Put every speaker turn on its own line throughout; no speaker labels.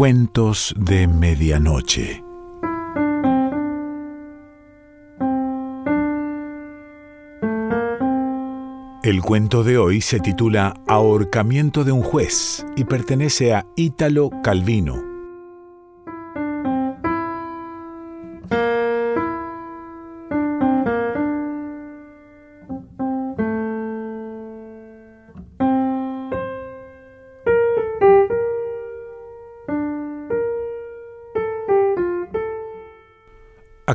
Cuentos de Medianoche. El cuento de hoy se titula Ahorcamiento de un juez y pertenece a Ítalo Calvino.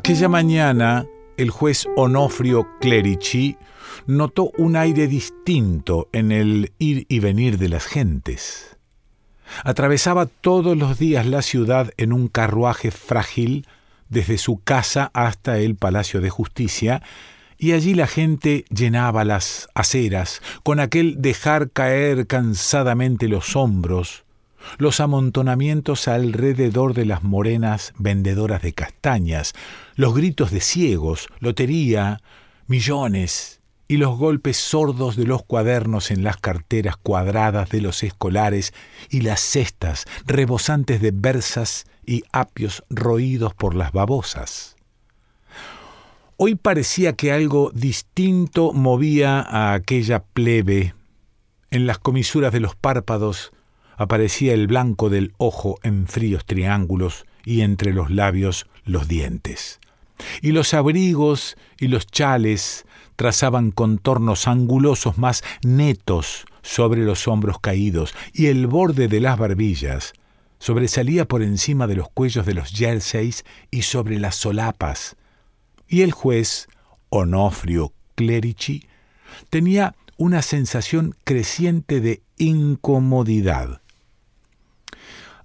Aquella mañana, el juez Onofrio Clerici notó un aire distinto en el ir y venir de las gentes. Atravesaba todos los días la ciudad en un carruaje frágil desde su casa hasta el Palacio de Justicia, y allí la gente llenaba las aceras con aquel dejar caer cansadamente los hombros, los amontonamientos alrededor de las morenas vendedoras de castañas, los gritos de ciegos, lotería, millones y los golpes sordos de los cuadernos en las carteras cuadradas de los escolares y las cestas rebosantes de berzas y apios roídos por las babosas. Hoy parecía que algo distinto movía a aquella plebe. En las comisuras de los párpados aparecía el blanco del ojo en fríos triángulos y entre los labios los dientes. Y los abrigos y los chales trazaban contornos angulosos más netos sobre los hombros caídos, y el borde de las barbillas sobresalía por encima de los cuellos de los jerseys y sobre las solapas. Y el juez, Onofrio Clerici, tenía una sensación creciente de incomodidad.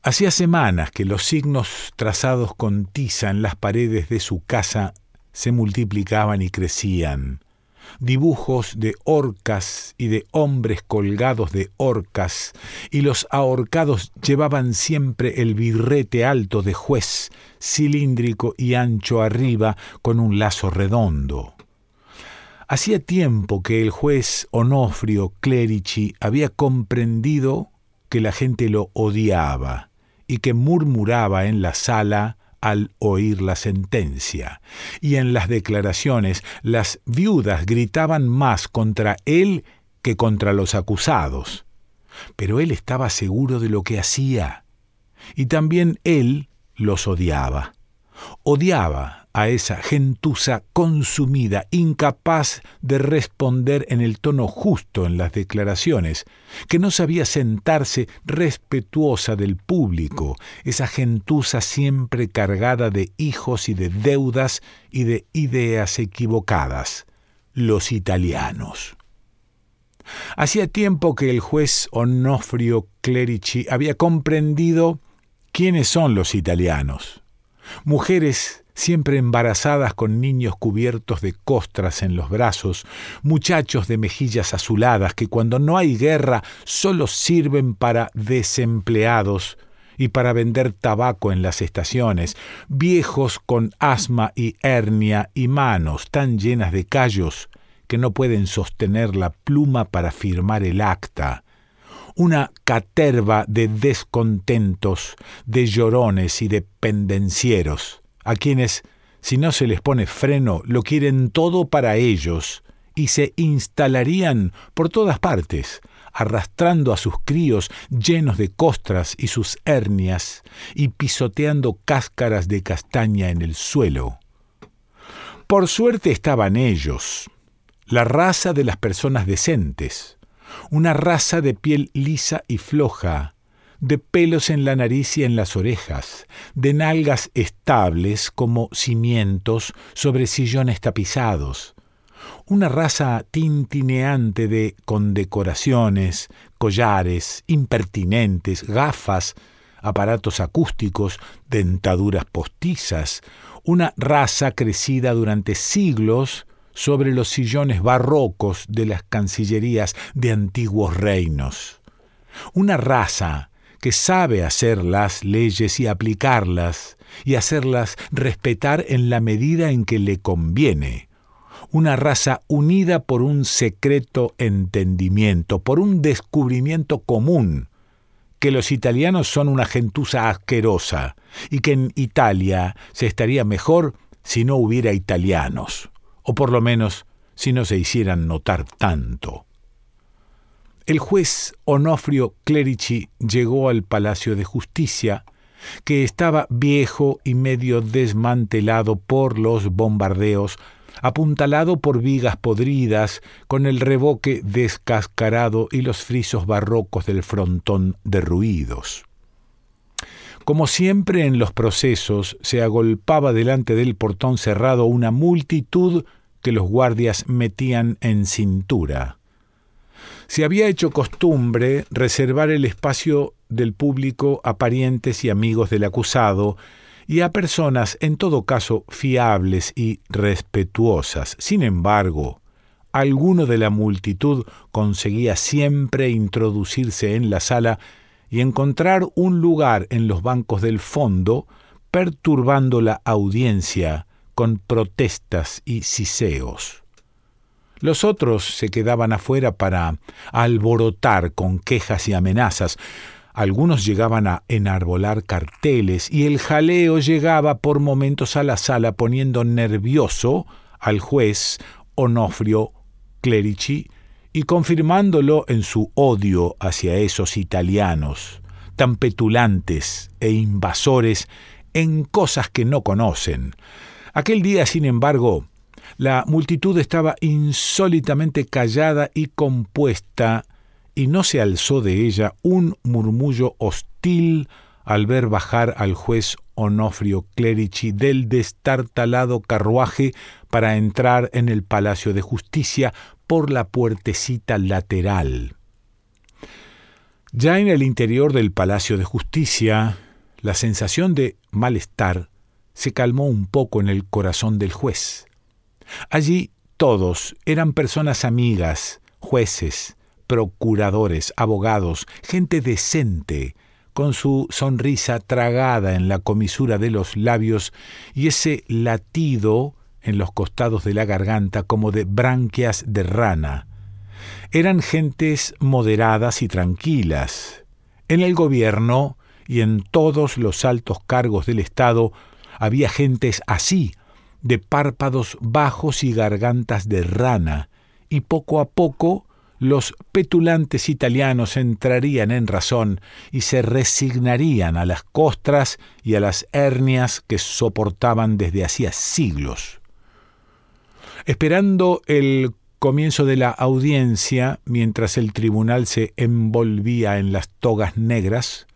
Hacía semanas que los signos trazados con tiza en las paredes de su casa se multiplicaban y crecían. Dibujos de orcas y de hombres colgados de orcas, y los ahorcados llevaban siempre el birrete alto de juez, cilíndrico y ancho arriba, con un lazo redondo. Hacía tiempo que el juez Onofrio Clerici había comprendido que la gente lo odiaba y que murmuraba en la sala al oír la sentencia. Y en las declaraciones las viudas gritaban más contra él que contra los acusados. Pero él estaba seguro de lo que hacía. Y también él los odiaba. Odiaba a esa gentuza consumida, incapaz de responder en el tono justo en las declaraciones, que no sabía sentarse respetuosa del público, esa gentuza siempre cargada de hijos y de deudas y de ideas equivocadas, los italianos. Hacía tiempo que el juez Onofrio Clerici había comprendido quiénes son los italianos. Mujeres siempre embarazadas con niños cubiertos de costras en los brazos, muchachos de mejillas azuladas que cuando no hay guerra solo sirven para desempleados y para vender tabaco en las estaciones, viejos con asma y hernia y manos tan llenas de callos que no pueden sostener la pluma para firmar el acta, una caterva de descontentos, de llorones y de pendencieros a quienes, si no se les pone freno, lo quieren todo para ellos, y se instalarían por todas partes, arrastrando a sus críos llenos de costras y sus hernias, y pisoteando cáscaras de castaña en el suelo. Por suerte estaban ellos, la raza de las personas decentes, una raza de piel lisa y floja, de pelos en la nariz y en las orejas, de nalgas estables como cimientos sobre sillones tapizados, una raza tintineante de condecoraciones, collares, impertinentes, gafas, aparatos acústicos, dentaduras postizas, una raza crecida durante siglos sobre los sillones barrocos de las cancillerías de antiguos reinos. Una raza que sabe hacer las leyes y aplicarlas, y hacerlas respetar en la medida en que le conviene. Una raza unida por un secreto entendimiento, por un descubrimiento común, que los italianos son una gentuza asquerosa y que en Italia se estaría mejor si no hubiera italianos, o por lo menos si no se hicieran notar tanto. El juez Onofrio Clerici llegó al Palacio de Justicia, que estaba viejo y medio desmantelado por los bombardeos, apuntalado por vigas podridas, con el revoque descascarado y los frisos barrocos del frontón derruidos. Como siempre en los procesos, se agolpaba delante del portón cerrado una multitud que los guardias metían en cintura. Se había hecho costumbre reservar el espacio del público a parientes y amigos del acusado y a personas en todo caso fiables y respetuosas. Sin embargo, alguno de la multitud conseguía siempre introducirse en la sala y encontrar un lugar en los bancos del fondo, perturbando la audiencia con protestas y siseos. Los otros se quedaban afuera para alborotar con quejas y amenazas. Algunos llegaban a enarbolar carteles y el jaleo llegaba por momentos a la sala poniendo nervioso al juez Onofrio Clerici y confirmándolo en su odio hacia esos italianos, tan petulantes e invasores en cosas que no conocen. Aquel día, sin embargo, la multitud estaba insólitamente callada y compuesta, y no se alzó de ella un murmullo hostil al ver bajar al juez Onofrio Clerici del destartalado carruaje para entrar en el Palacio de Justicia por la puertecita lateral. Ya en el interior del Palacio de Justicia, la sensación de malestar se calmó un poco en el corazón del juez. Allí todos eran personas amigas, jueces, procuradores, abogados, gente decente, con su sonrisa tragada en la comisura de los labios y ese latido en los costados de la garganta como de branquias de rana. Eran gentes moderadas y tranquilas. En el gobierno y en todos los altos cargos del Estado había gentes así, de párpados bajos y gargantas de rana, y poco a poco los petulantes italianos entrarían en razón y se resignarían a las costras y a las hernias que soportaban desde hacía siglos. Esperando el comienzo de la audiencia, mientras el tribunal se envolvía en las togas negras,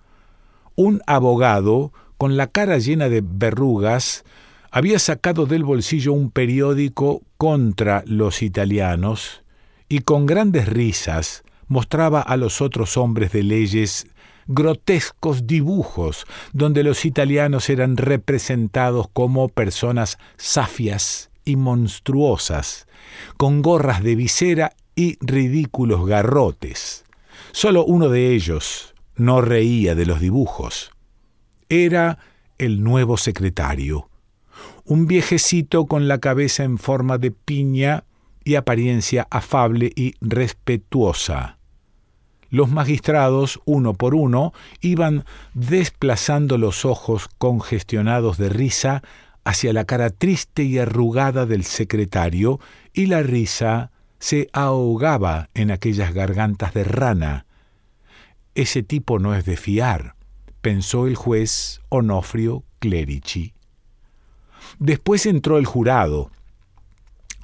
un abogado, con la cara llena de verrugas, había sacado del bolsillo un periódico contra los italianos y con grandes risas mostraba a los otros hombres de leyes grotescos dibujos donde los italianos eran representados como personas safias y monstruosas, con gorras de visera y ridículos garrotes. Solo uno de ellos no reía de los dibujos. Era el nuevo secretario, un viejecito con la cabeza en forma de piña y apariencia afable y respetuosa. Los magistrados, uno por uno, iban desplazando los ojos congestionados de risa hacia la cara triste y arrugada del secretario, y la risa se ahogaba en aquellas gargantas de rana. Ese tipo no es de fiar, pensó el juez Onofrio Clerici. Después entró el jurado.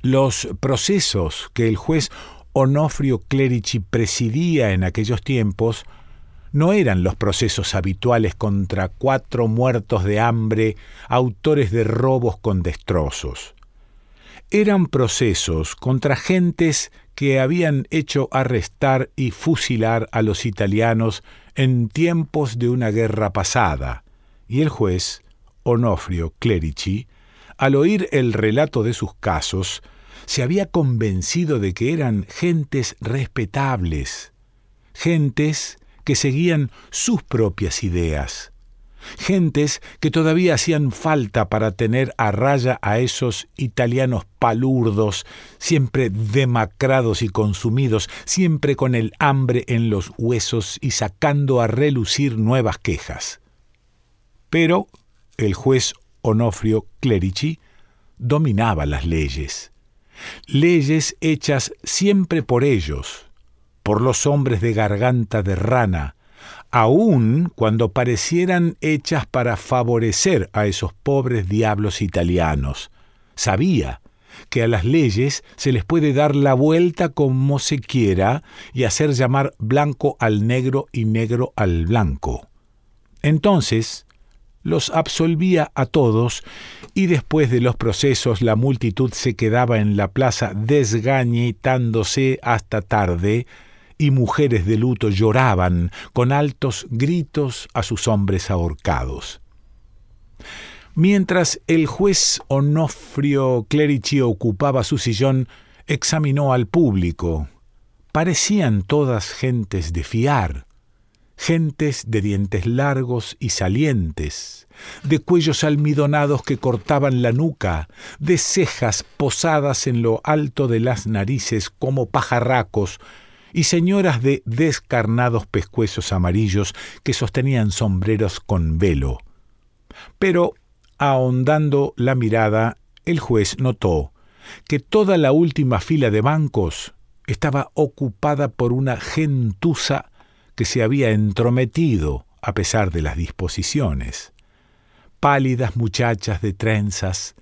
Los procesos que el juez Onofrio Clerici presidía en aquellos tiempos no eran los procesos habituales contra cuatro muertos de hambre, autores de robos con destrozos. Eran procesos contra gentes que habían hecho arrestar y fusilar a los italianos en tiempos de una guerra pasada, y el juez, Onofrio Clerici, al oír el relato de sus casos, se había convencido de que eran gentes respetables, gentes que seguían sus propias ideas, gentes que todavía hacían falta para tener a raya a esos italianos palurdos, siempre demacrados y consumidos, siempre con el hambre en los huesos y sacando a relucir nuevas quejas. Pero el juez Onofrio Clerici dominaba las leyes, leyes hechas siempre por ellos, por los hombres de garganta de rana, aun cuando parecieran hechas para favorecer a esos pobres diablos italianos. Sabía que a las leyes se les puede dar la vuelta como se quiera y hacer llamar blanco al negro y negro al blanco. Entonces, los absolvía a todos y después de los procesos la multitud se quedaba en la plaza desgañitándose hasta tarde, y mujeres de luto lloraban con altos gritos a sus hombres ahorcados. Mientras el juez Onofrio Clerici ocupaba su sillón, examinó al público. Parecían todas gentes de fiar, gentes de dientes largos y salientes, de cuellos almidonados que cortaban la nuca, de cejas posadas en lo alto de las narices como pajarracos, y señoras de descarnados pescuezos amarillos que sostenían sombreros con velo. Pero, ahondando la mirada, el juez notó que toda la última fila de bancos estaba ocupada por una gentuza que se había entrometido a pesar de las disposiciones. Pálidas muchachas de trenzas,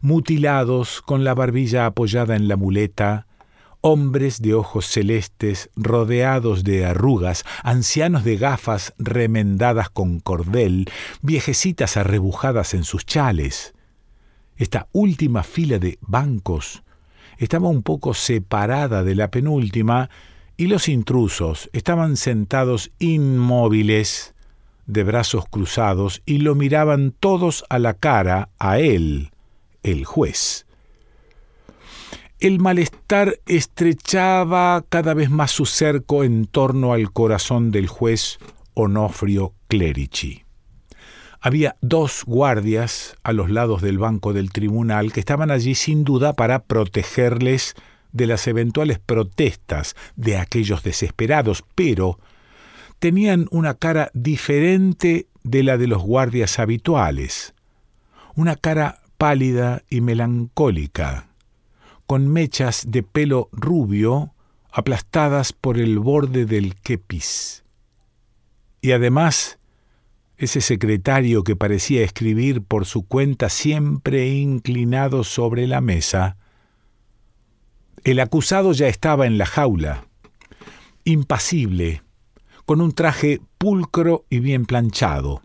mutilados con la barbilla apoyada en la muleta, hombres de ojos celestes rodeados de arrugas, ancianos de gafas remendadas con cordel, viejecitas arrebujadas en sus chales. Esta última fila de bancos estaba un poco separada de la penúltima y los intrusos estaban sentados inmóviles, de brazos cruzados, y lo miraban todos a la cara a él, el juez. El malestar estrechaba cada vez más su cerco en torno al corazón del juez Onofrio Clerici. Había dos guardias a los lados del banco del tribunal que estaban allí sin duda para protegerles de las eventuales protestas de aquellos desesperados, pero tenían una cara diferente de la de los guardias habituales, una cara pálida y melancólica, con mechas de pelo rubio aplastadas por el borde del kepis. Y además, ese secretario que parecía escribir por su cuenta siempre inclinado sobre la mesa. El acusado ya estaba en la jaula, impasible, con un traje pulcro y bien planchado.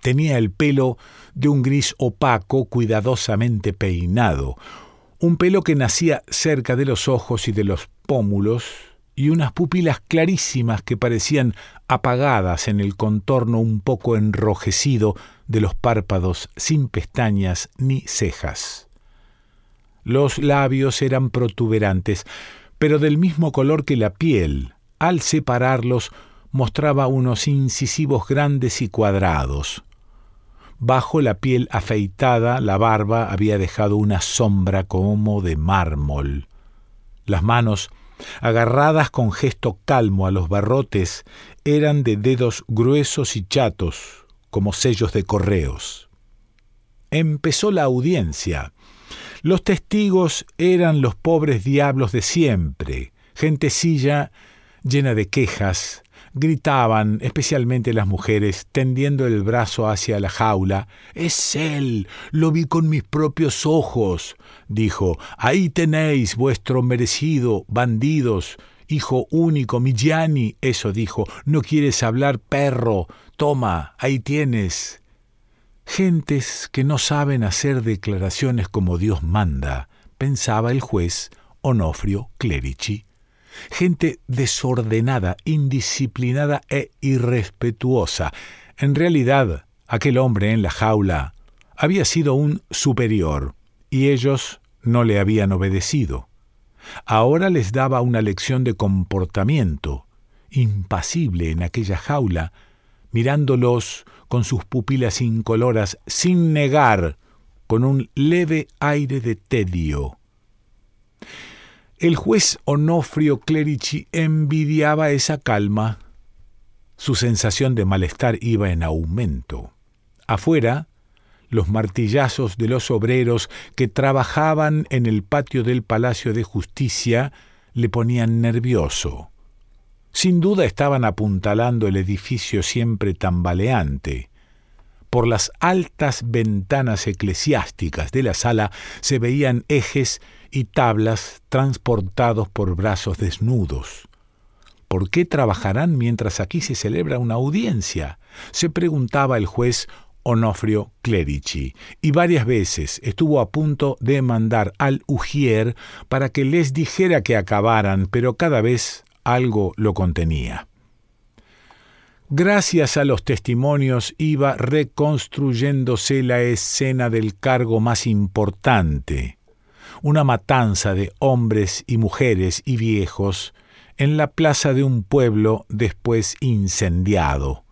Tenía el pelo de un gris opaco cuidadosamente peinado, un pelo que nacía cerca de los ojos y de los pómulos, y unas pupilas clarísimas que parecían apagadas en el contorno un poco enrojecido de los párpados sin pestañas ni cejas. Los labios eran protuberantes, pero del mismo color que la piel. Al separarlos mostraba unos incisivos grandes y cuadrados. Bajo la piel afeitada, la barba había dejado una sombra como de mármol. Las manos, agarradas con gesto calmo a los barrotes, eran de dedos gruesos y chatos, como sellos de correos. Empezó la audiencia. Los testigos eran los pobres diablos de siempre, gentecilla llena de quejas, gritaban, especialmente las mujeres, tendiendo el brazo hacia la jaula. Es él. Lo vi con mis propios ojos. dijo. Ahí tenéis vuestro merecido, bandidos. Hijo único, Millani, eso dijo. ¿No quieres hablar, perro? Toma, ahí tienes. Gentes que no saben hacer declaraciones como Dios manda, pensaba el juez Onofrio Clerici gente desordenada, indisciplinada e irrespetuosa. En realidad, aquel hombre en la jaula había sido un superior, y ellos no le habían obedecido. Ahora les daba una lección de comportamiento, impasible en aquella jaula, mirándolos con sus pupilas incoloras, sin negar, con un leve aire de tedio. El juez Onofrio Clerici envidiaba esa calma. Su sensación de malestar iba en aumento. Afuera, los martillazos de los obreros que trabajaban en el patio del Palacio de Justicia le ponían nervioso. Sin duda estaban apuntalando el edificio siempre tambaleante. Por las altas ventanas eclesiásticas de la sala se veían ejes y tablas transportados por brazos desnudos. ¿Por qué trabajarán mientras aquí se celebra una audiencia? se preguntaba el juez Onofrio Clerici, y varias veces estuvo a punto de mandar al Ujier para que les dijera que acabaran, pero cada vez algo lo contenía. Gracias a los testimonios iba reconstruyéndose la escena del cargo más importante, una matanza de hombres y mujeres y viejos en la plaza de un pueblo después incendiado.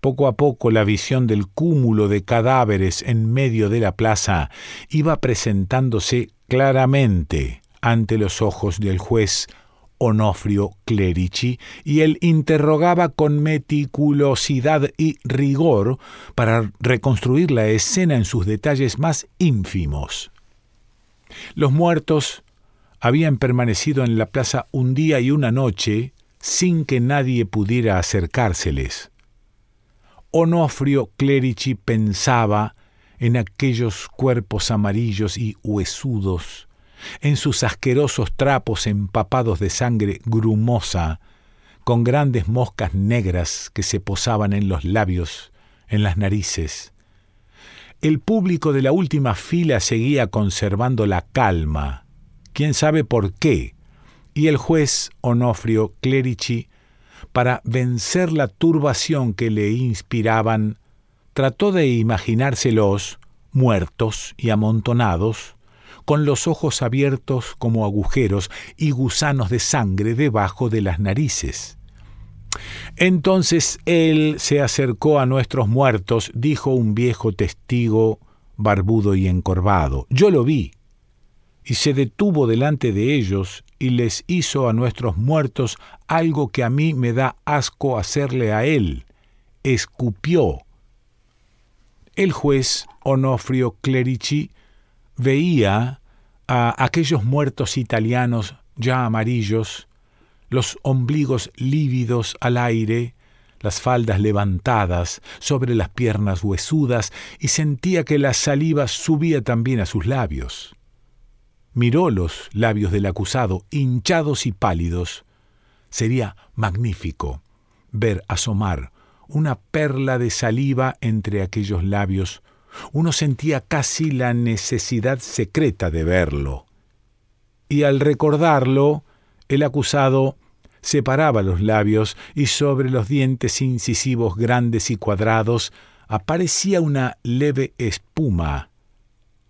Poco a poco la visión del cúmulo de cadáveres en medio de la plaza iba presentándose claramente ante los ojos del juez Onofrio Clerici, y él interrogaba con meticulosidad y rigor para reconstruir la escena en sus detalles más ínfimos. Los muertos habían permanecido en la plaza un día y una noche sin que nadie pudiera acercárseles. Onofrio Clerici pensaba en aquellos cuerpos amarillos y huesudos en sus asquerosos trapos empapados de sangre grumosa, con grandes moscas negras que se posaban en los labios, en las narices. El público de la última fila seguía conservando la calma, quién sabe por qué, y el juez Onofrio Clerici, para vencer la turbación que le inspiraban, trató de imaginárselos muertos y amontonados, con los ojos abiertos como agujeros y gusanos de sangre debajo de las narices. Entonces él se acercó a nuestros muertos, dijo un viejo testigo barbudo y encorvado. Yo lo vi. Y se detuvo delante de ellos y les hizo a nuestros muertos algo que a mí me da asco hacerle a él. Escupió. El juez Onofrio Clerici veía a aquellos muertos italianos ya amarillos, los ombligos lívidos al aire, las faldas levantadas sobre las piernas huesudas, y sentía que la saliva subía también a sus labios. Miró los labios del acusado, hinchados y pálidos. Sería magnífico ver asomar una perla de saliva entre aquellos labios uno sentía casi la necesidad secreta de verlo. Y al recordarlo, el acusado separaba los labios y sobre los dientes incisivos grandes y cuadrados aparecía una leve espuma.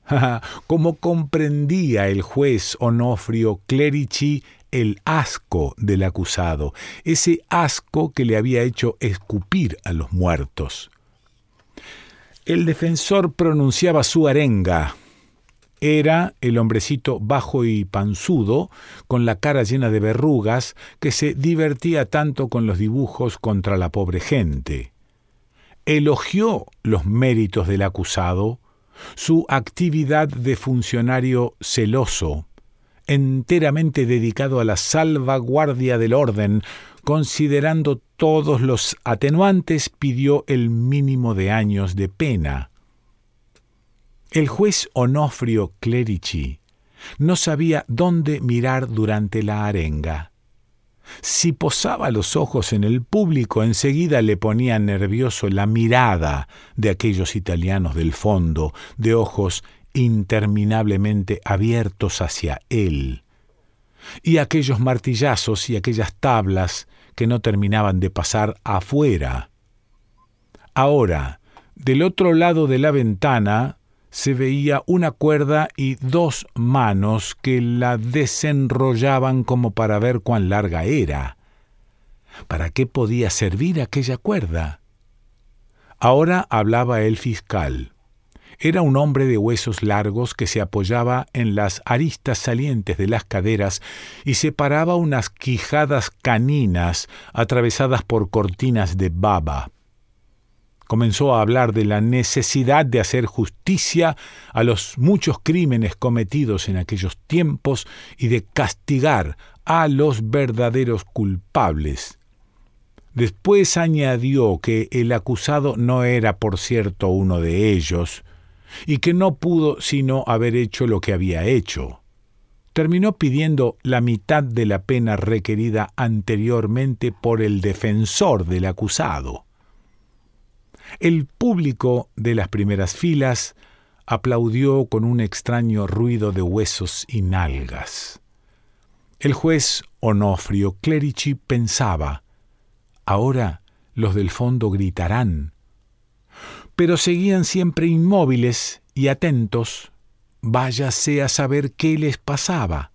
Como comprendía el juez Onofrio Clerici el asco del acusado, ese asco que le había hecho escupir a los muertos. El defensor pronunciaba su arenga. Era el hombrecito bajo y panzudo, con la cara llena de verrugas, que se divertía tanto con los dibujos contra la pobre gente. Elogió los méritos del acusado, su actividad de funcionario celoso, enteramente dedicado a la salvaguardia del orden, considerando todos los atenuantes, pidió el mínimo de años de pena. El juez Onofrio Clerici no sabía dónde mirar durante la arenga. Si posaba los ojos en el público, enseguida le ponía nervioso la mirada de aquellos italianos del fondo, de ojos interminablemente abiertos hacia él. Y aquellos martillazos y aquellas tablas que no terminaban de pasar afuera. Ahora, del otro lado de la ventana se veía una cuerda y dos manos que la desenrollaban como para ver cuán larga era. ¿Para qué podía servir aquella cuerda? Ahora hablaba el fiscal. Era un hombre de huesos largos que se apoyaba en las aristas salientes de las caderas y separaba unas quijadas caninas atravesadas por cortinas de baba. Comenzó a hablar de la necesidad de hacer justicia a los muchos crímenes cometidos en aquellos tiempos y de castigar a los verdaderos culpables. Después añadió que el acusado no era, por cierto, uno de ellos, y que no pudo sino haber hecho lo que había hecho. Terminó pidiendo la mitad de la pena requerida anteriormente por el defensor del acusado. El público de las primeras filas aplaudió con un extraño ruido de huesos y nalgas. El juez Onofrio Clerici pensaba, ahora los del fondo gritarán, pero seguían siempre inmóviles y atentos, váyase a saber qué les pasaba.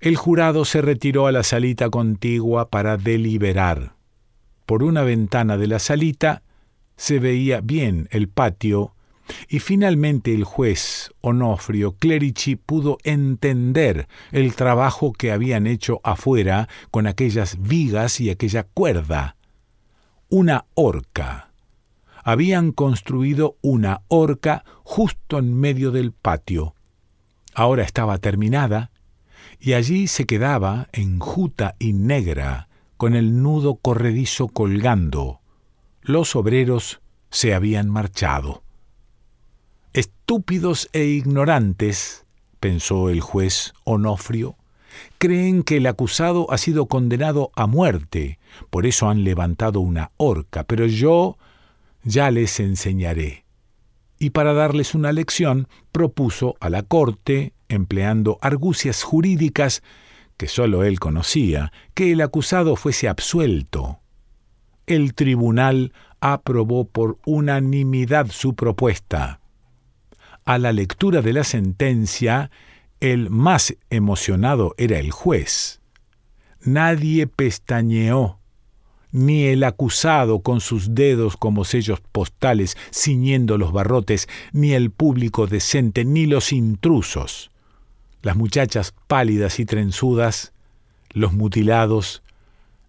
El jurado se retiró a la salita contigua para deliberar. Por una ventana de la salita se veía bien el patio y finalmente el juez Onofrio Clerici pudo entender el trabajo que habían hecho afuera con aquellas vigas y aquella cuerda. Una horca habían construido una horca justo en medio del patio. Ahora estaba terminada, y allí se quedaba, enjuta y negra, con el nudo corredizo colgando. Los obreros se habían marchado. Estúpidos e ignorantes, pensó el juez Onofrio, creen que el acusado ha sido condenado a muerte, por eso han levantado una horca, pero yo ya les enseñaré. Y para darles una lección, propuso a la corte, empleando argucias jurídicas que sólo él conocía, que el acusado fuese absuelto. El tribunal aprobó por unanimidad su propuesta. A la lectura de la sentencia, el más emocionado era el juez. Nadie pestañeó ni el acusado con sus dedos como sellos postales ciñendo los barrotes, ni el público decente, ni los intrusos. Las muchachas pálidas y trenzudas, los mutilados,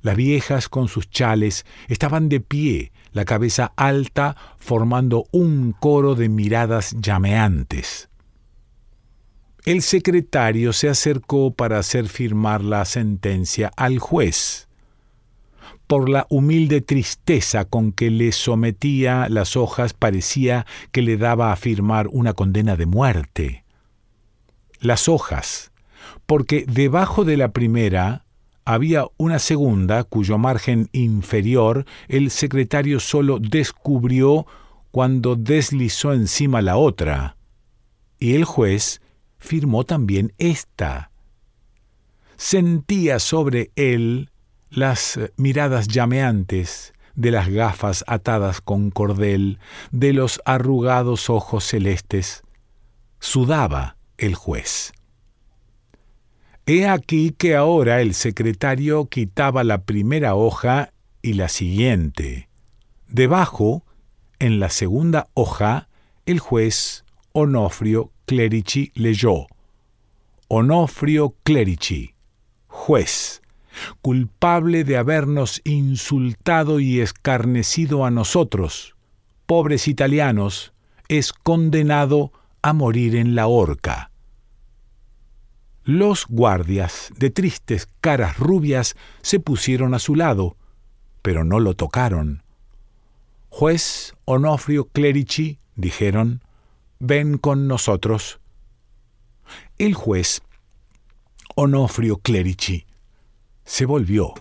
las viejas con sus chales, estaban de pie, la cabeza alta, formando un coro de miradas llameantes. El secretario se acercó para hacer firmar la sentencia al juez por la humilde tristeza con que le sometía las hojas parecía que le daba a firmar una condena de muerte. Las hojas, porque debajo de la primera había una segunda cuyo margen inferior el secretario solo descubrió cuando deslizó encima la otra, y el juez firmó también esta. Sentía sobre él las miradas llameantes de las gafas atadas con cordel, de los arrugados ojos celestes. Sudaba el juez. He aquí que ahora el secretario quitaba la primera hoja y la siguiente. Debajo, en la segunda hoja, el juez Onofrio Clerici leyó. Onofrio Clerici, juez culpable de habernos insultado y escarnecido a nosotros, pobres italianos, es condenado a morir en la horca. Los guardias, de tristes caras rubias, se pusieron a su lado, pero no lo tocaron. Juez Onofrio Clerici, dijeron, ven con nosotros. El juez Onofrio Clerici se volvió.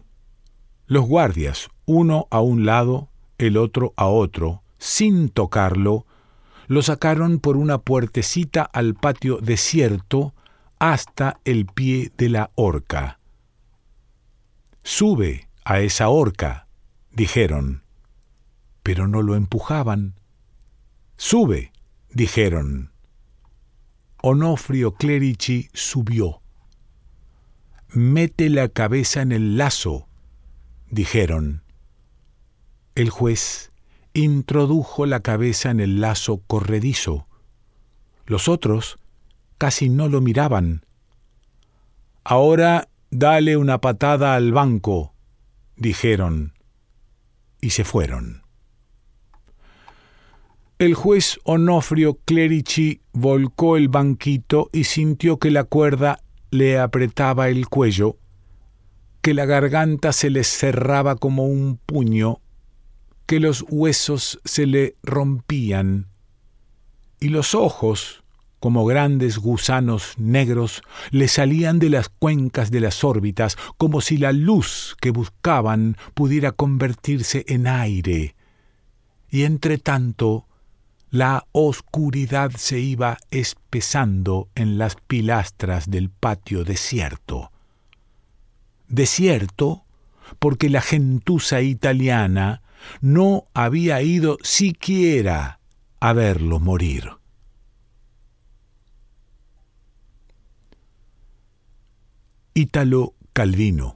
Los guardias, uno a un lado, el otro a otro, sin tocarlo, lo sacaron por una puertecita al patio desierto hasta el pie de la horca. Sube a esa horca, dijeron, pero no lo empujaban. Sube, dijeron. Onofrio Clerici subió mete la cabeza en el lazo, dijeron. El juez introdujo la cabeza en el lazo corredizo. Los otros casi no lo miraban. Ahora dale una patada al banco, dijeron, y se fueron. El juez Onofrio Clerici volcó el banquito y sintió que la cuerda le apretaba el cuello, que la garganta se le cerraba como un puño, que los huesos se le rompían, y los ojos, como grandes gusanos negros, le salían de las cuencas de las órbitas, como si la luz que buscaban pudiera convertirse en aire. Y entre tanto, la oscuridad se iba espesando en las pilastras del patio desierto. Desierto porque la gentuza italiana no había ido siquiera a verlo morir. Ítalo Calvino